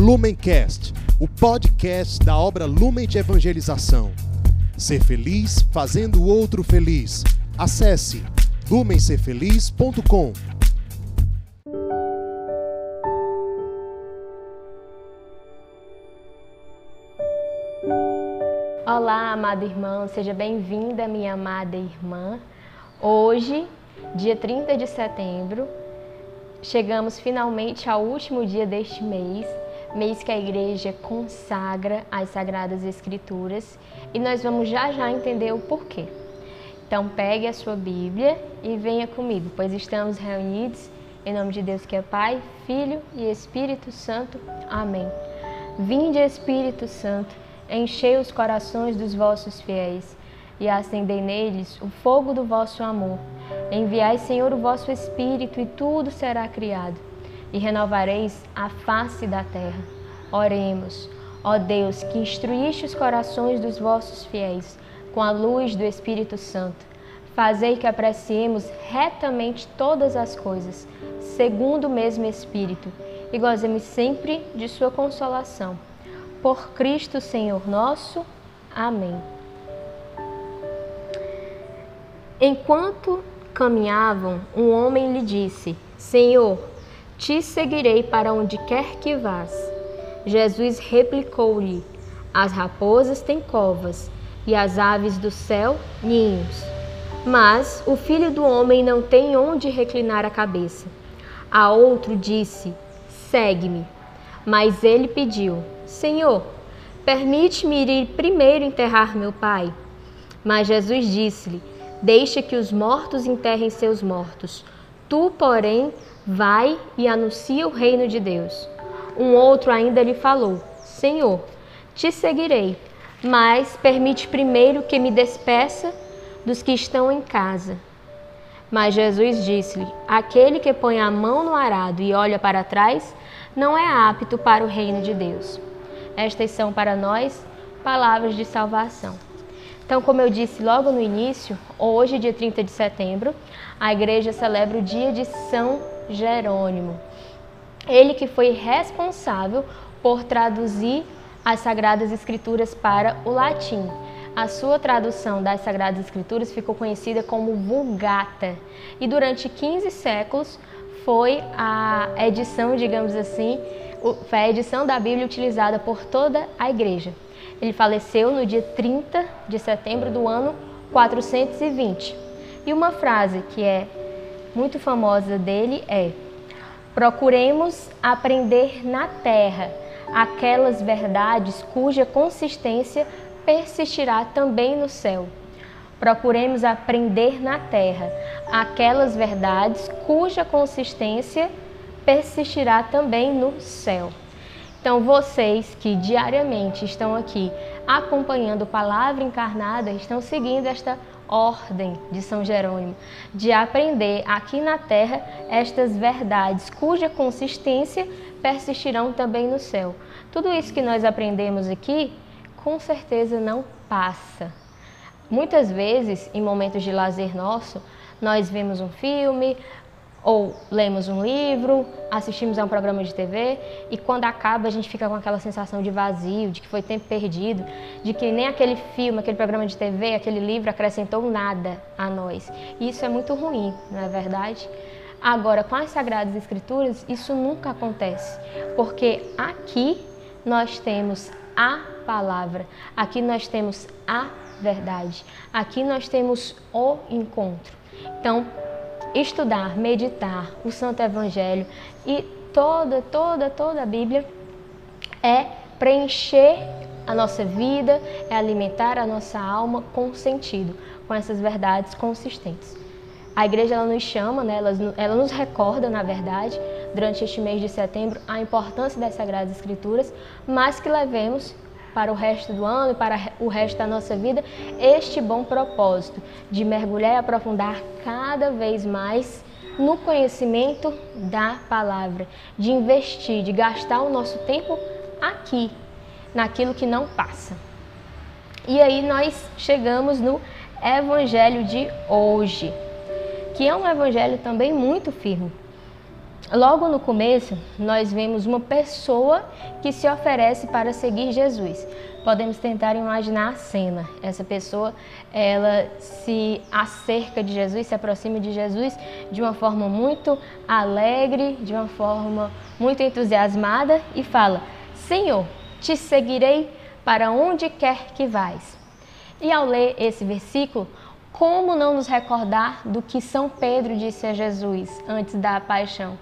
Lumencast, o podcast da obra Lumen de Evangelização. Ser feliz fazendo o outro feliz. Acesse lumencerfeliz.com. Olá, amado irmão, seja bem-vinda, minha amada irmã. Hoje, dia 30 de setembro, chegamos finalmente ao último dia deste mês, mês que a igreja consagra as Sagradas Escrituras e nós vamos já já entender o porquê. Então, pegue a sua Bíblia e venha comigo, pois estamos reunidos em nome de Deus que é Pai, Filho e Espírito Santo. Amém. Vinde, Espírito Santo, enchei os corações dos vossos fiéis e acendei neles o fogo do vosso amor. Enviai, Senhor, o vosso Espírito, e tudo será criado, e renovareis a face da terra. Oremos, ó Deus, que instruíste os corações dos vossos fiéis com a luz do Espírito Santo. Fazei que apreciemos retamente todas as coisas, segundo o mesmo Espírito, e gozemos sempre de Sua consolação. Por Cristo, Senhor nosso. Amém. Enquanto caminhavam, um homem lhe disse: Senhor, te seguirei para onde quer que vás. Jesus replicou-lhe: As raposas têm covas e as aves do céu ninhos. Mas o filho do homem não tem onde reclinar a cabeça. A outro disse: Segue-me. Mas ele pediu: Senhor, permite-me ir primeiro enterrar meu pai. Mas Jesus disse-lhe: Deixa que os mortos enterrem seus mortos. Tu, porém, vai e anuncia o reino de Deus. Um outro ainda lhe falou: Senhor, te seguirei, mas permite primeiro que me despeça dos que estão em casa. Mas Jesus disse-lhe: Aquele que põe a mão no arado e olha para trás não é apto para o reino de Deus. Estas são para nós palavras de salvação. Então, como eu disse logo no início, hoje, dia 30 de setembro, a igreja celebra o dia de São Jerônimo. Ele que foi responsável por traduzir as Sagradas Escrituras para o latim. A sua tradução das Sagradas Escrituras ficou conhecida como Vulgata e durante 15 séculos foi a edição, digamos assim, foi a edição da Bíblia utilizada por toda a igreja. Ele faleceu no dia 30 de setembro do ano 420. E uma frase que é muito famosa dele é: Procuremos aprender na terra aquelas verdades cuja consistência persistirá também no céu. Procuremos aprender na terra aquelas verdades cuja consistência persistirá também no céu. Então, vocês que diariamente estão aqui acompanhando Palavra Encarnada, estão seguindo esta ordem de São Jerônimo, de aprender aqui na terra estas verdades, cuja consistência persistirão também no céu. Tudo isso que nós aprendemos aqui, com certeza não passa. Muitas vezes, em momentos de lazer nosso, nós vemos um filme, ou lemos um livro, assistimos a um programa de TV e quando acaba a gente fica com aquela sensação de vazio, de que foi tempo perdido, de que nem aquele filme, aquele programa de TV, aquele livro acrescentou nada a nós. E isso é muito ruim, não é verdade? Agora, com as Sagradas Escrituras, isso nunca acontece, porque aqui nós temos a palavra, aqui nós temos a verdade, aqui nós temos o encontro. Então, estudar, meditar o Santo Evangelho e toda, toda, toda a Bíblia é preencher a nossa vida, é alimentar a nossa alma com sentido, com essas verdades consistentes. A igreja ela nos chama, né, ela, ela nos recorda, na verdade, durante este mês de setembro, a importância das Sagradas Escrituras, mas que levemos para o resto do ano e para o resto da nossa vida este bom propósito de mergulhar e aprofundar cada vez mais no conhecimento da palavra, de investir, de gastar o nosso tempo aqui, naquilo que não passa. E aí nós chegamos no evangelho de hoje, que é um evangelho também muito firme. Logo no começo, nós vemos uma pessoa que se oferece para seguir Jesus. Podemos tentar imaginar a cena. Essa pessoa, ela se acerca de Jesus, se aproxima de Jesus de uma forma muito alegre, de uma forma muito entusiasmada e fala: Senhor, te seguirei para onde quer que vais. E ao ler esse versículo, como não nos recordar do que São Pedro disse a Jesus antes da paixão?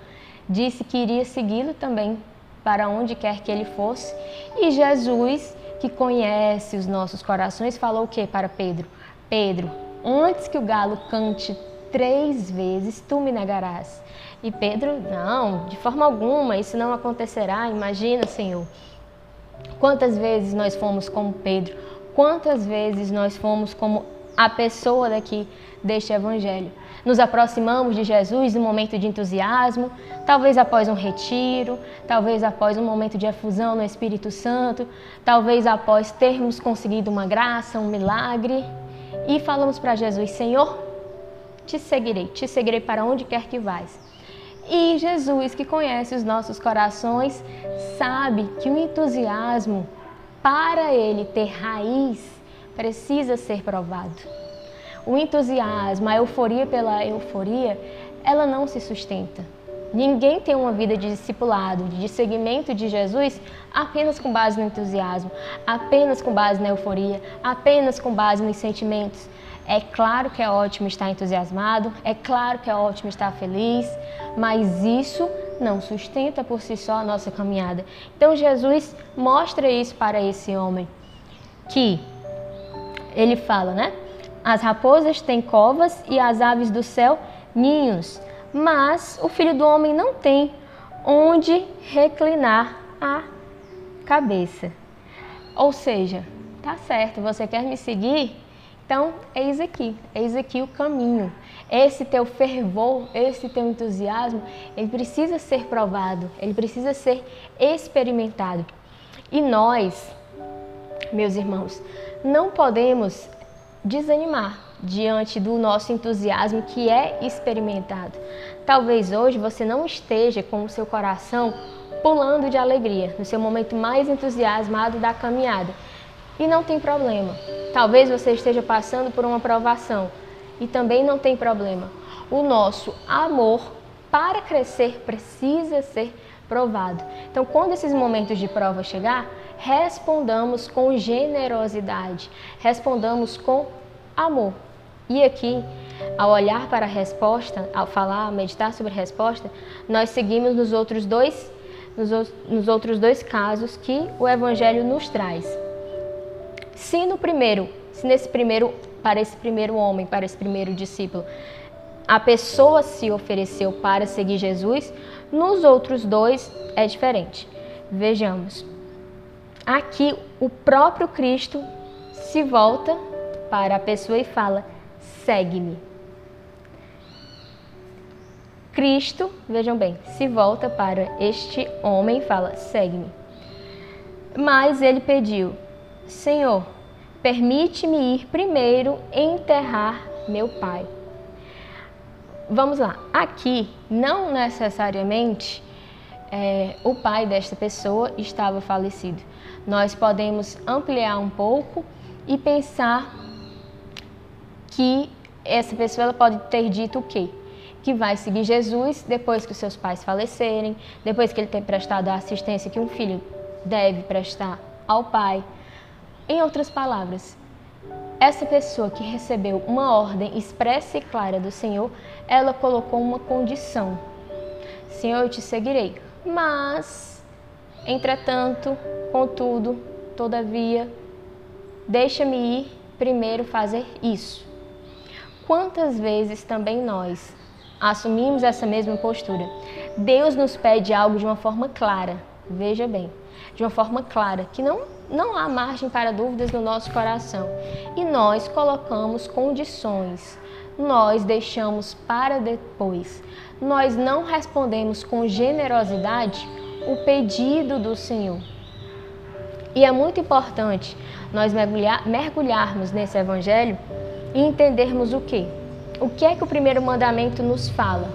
Disse que iria segui-lo também para onde quer que ele fosse. E Jesus, que conhece os nossos corações, falou o que para Pedro? Pedro, antes que o galo cante três vezes, tu me negarás. E Pedro, não, de forma alguma, isso não acontecerá. Imagina, Senhor. Quantas vezes nós fomos como Pedro? Quantas vezes nós fomos como a pessoa daqui deste evangelho? nos aproximamos de Jesus no momento de entusiasmo, talvez após um retiro, talvez após um momento de efusão no Espírito Santo, talvez após termos conseguido uma graça, um milagre, e falamos para Jesus: Senhor, te seguirei, te seguirei para onde quer que vais. E Jesus, que conhece os nossos corações, sabe que o entusiasmo, para ele ter raiz, precisa ser provado o entusiasmo, a euforia pela euforia, ela não se sustenta. Ninguém tem uma vida de discipulado, de seguimento de Jesus apenas com base no entusiasmo, apenas com base na euforia, apenas com base nos sentimentos. É claro que é ótimo estar entusiasmado, é claro que é ótimo estar feliz, mas isso não sustenta por si só a nossa caminhada. Então Jesus mostra isso para esse homem, que ele fala, né? As raposas têm covas e as aves do céu ninhos, mas o filho do homem não tem onde reclinar a cabeça. Ou seja, tá certo, você quer me seguir? Então, eis aqui, eis aqui o caminho. Esse teu fervor, esse teu entusiasmo, ele precisa ser provado, ele precisa ser experimentado. E nós, meus irmãos, não podemos desanimar diante do nosso entusiasmo que é experimentado. Talvez hoje você não esteja com o seu coração pulando de alegria, no seu momento mais entusiasmado da caminhada. E não tem problema. Talvez você esteja passando por uma provação e também não tem problema. O nosso amor para crescer precisa ser provado. Então, quando esses momentos de prova chegar, respondamos com generosidade, respondamos com amor. E aqui, ao olhar para a resposta, ao falar, meditar sobre a resposta, nós seguimos nos outros dois, nos, nos outros dois casos que o Evangelho nos traz. Se no primeiro, se nesse primeiro, para esse primeiro homem, para esse primeiro discípulo, a pessoa se ofereceu para seguir Jesus, nos outros dois é diferente. Vejamos. Aqui o próprio Cristo se volta para a pessoa e fala: segue-me. Cristo, vejam bem, se volta para este homem e fala: segue-me. Mas ele pediu: Senhor, permite-me ir primeiro enterrar meu pai. Vamos lá, aqui não necessariamente é, o pai desta pessoa estava falecido nós podemos ampliar um pouco e pensar que essa pessoa ela pode ter dito o quê? Que vai seguir Jesus depois que os seus pais falecerem, depois que ele ter prestado a assistência que um filho deve prestar ao pai. Em outras palavras, essa pessoa que recebeu uma ordem expressa e clara do Senhor, ela colocou uma condição: Senhor, eu te seguirei, mas Entretanto, contudo, todavia, deixa-me ir primeiro fazer isso. Quantas vezes também nós assumimos essa mesma postura? Deus nos pede algo de uma forma clara, veja bem, de uma forma clara, que não, não há margem para dúvidas no nosso coração. E nós colocamos condições, nós deixamos para depois, nós não respondemos com generosidade o pedido do Senhor. E é muito importante nós mergulhar, mergulharmos nesse evangelho e entendermos o que? O que é que o primeiro mandamento nos fala?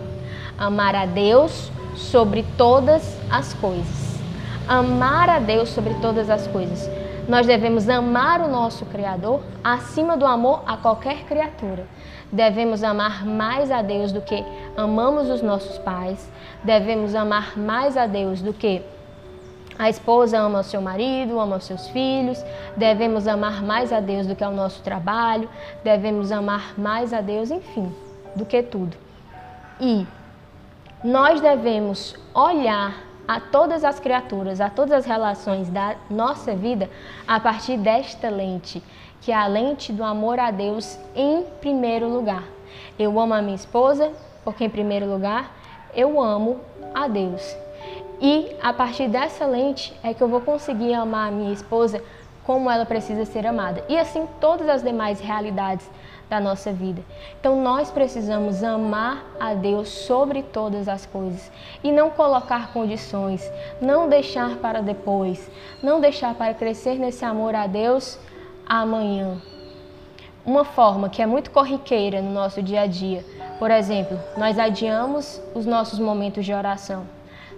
Amar a Deus sobre todas as coisas. Amar a Deus sobre todas as coisas. Nós devemos amar o nosso Criador acima do amor a qualquer criatura. Devemos amar mais a Deus do que amamos os nossos pais. Devemos amar mais a Deus do que a esposa ama o seu marido, ama os seus filhos. Devemos amar mais a Deus do que ao nosso trabalho. Devemos amar mais a Deus, enfim, do que tudo. E nós devemos olhar a todas as criaturas, a todas as relações da nossa vida a partir desta lente, que é a lente do amor a Deus em primeiro lugar. Eu amo a minha esposa porque, em primeiro lugar, eu amo a Deus. E a partir dessa lente é que eu vou conseguir amar a minha esposa como ela precisa ser amada. E assim todas as demais realidades da nossa vida. Então nós precisamos amar a Deus sobre todas as coisas e não colocar condições, não deixar para depois, não deixar para crescer nesse amor a Deus amanhã. Uma forma que é muito corriqueira no nosso dia a dia, por exemplo, nós adiamos os nossos momentos de oração.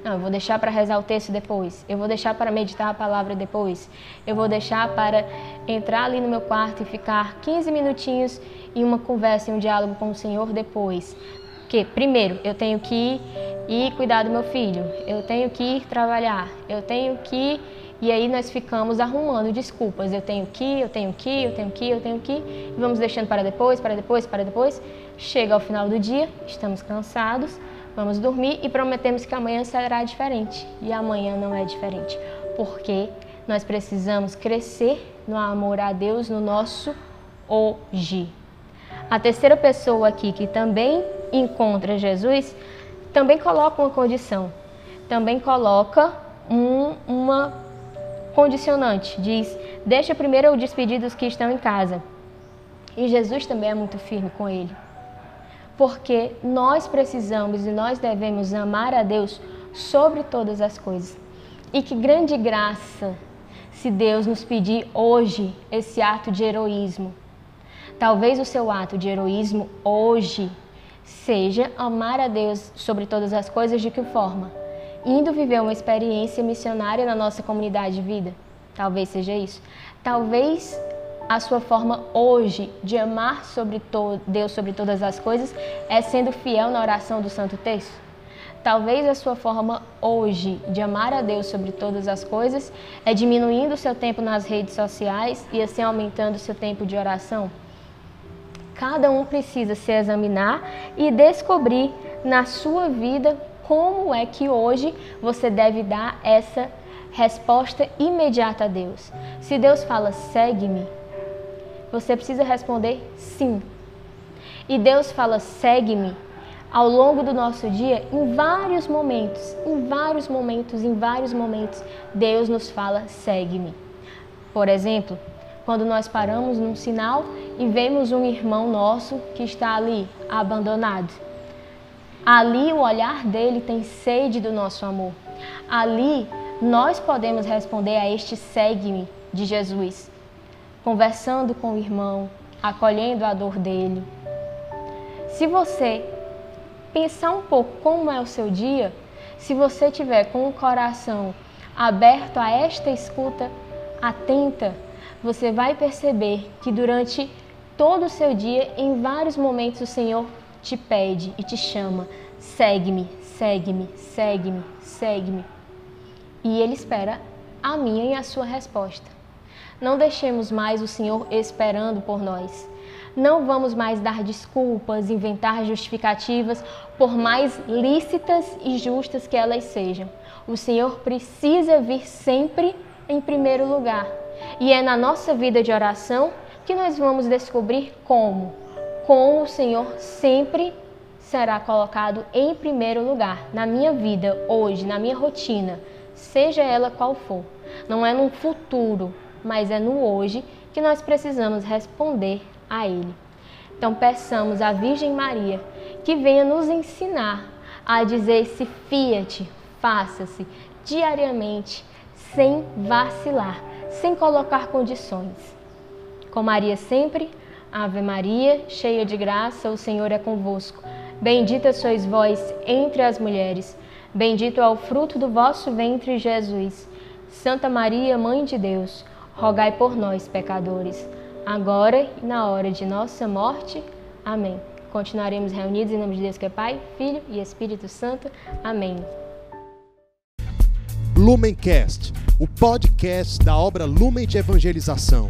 Não, eu vou deixar para rezar o texto depois. Eu vou deixar para meditar a palavra depois. Eu vou deixar para entrar ali no meu quarto e ficar 15 minutinhos em uma conversa, em um diálogo com o Senhor depois. Porque, primeiro, eu tenho que ir cuidar do meu filho, eu tenho que ir trabalhar, eu tenho que. E aí nós ficamos arrumando desculpas. Eu tenho que, eu tenho que, eu tenho que, eu tenho que. E vamos deixando para depois, para depois, para depois. Chega ao final do dia, estamos cansados Vamos dormir e prometemos que amanhã será diferente. E amanhã não é diferente, porque nós precisamos crescer no amor a Deus no nosso hoje. A terceira pessoa aqui que também encontra Jesus também coloca uma condição, também coloca um, uma condicionante. Diz: Deixa primeiro eu despedir dos que estão em casa. E Jesus também é muito firme com ele porque nós precisamos e nós devemos amar a Deus sobre todas as coisas. E que grande graça se Deus nos pedir hoje esse ato de heroísmo. Talvez o seu ato de heroísmo hoje seja amar a Deus sobre todas as coisas de que forma? Indo viver uma experiência missionária na nossa comunidade de vida. Talvez seja isso. Talvez a sua forma hoje de amar sobre Deus sobre todas as coisas é sendo fiel na oração do Santo Texto? Talvez a sua forma hoje de amar a Deus sobre todas as coisas é diminuindo o seu tempo nas redes sociais e assim aumentando o seu tempo de oração? Cada um precisa se examinar e descobrir na sua vida como é que hoje você deve dar essa resposta imediata a Deus. Se Deus fala, segue-me, você precisa responder sim. E Deus fala: segue-me ao longo do nosso dia, em vários momentos, em vários momentos, em vários momentos, Deus nos fala: segue-me. Por exemplo, quando nós paramos num sinal e vemos um irmão nosso que está ali abandonado. Ali o olhar dele tem sede do nosso amor. Ali nós podemos responder a este segue-me de Jesus conversando com o irmão, acolhendo a dor dele. Se você pensar um pouco como é o seu dia, se você tiver com o coração aberto a esta escuta atenta, você vai perceber que durante todo o seu dia, em vários momentos, o Senhor te pede e te chama: segue-me, segue-me, segue-me, segue-me. E Ele espera a minha e a sua resposta. Não deixemos mais o Senhor esperando por nós. Não vamos mais dar desculpas, inventar justificativas, por mais lícitas e justas que elas sejam. O Senhor precisa vir sempre em primeiro lugar. E é na nossa vida de oração que nós vamos descobrir como. Com o Senhor sempre será colocado em primeiro lugar na minha vida, hoje, na minha rotina, seja ela qual for. Não é no futuro, mas é no hoje que nós precisamos responder a Ele. Então, peçamos à Virgem Maria que venha nos ensinar a dizer esse fiat, faça-se diariamente, sem vacilar, sem colocar condições. Com Maria sempre, Ave Maria, cheia de graça, o Senhor é convosco. Bendita sois vós entre as mulheres Bendito é o fruto do vosso ventre, Jesus. Santa Maria, Mãe de Deus, rogai por nós, pecadores, agora e na hora de nossa morte. Amém. Continuaremos reunidos em nome de Deus que é Pai, Filho e Espírito Santo. Amém. Lumencast, o podcast da obra Lumen de Evangelização.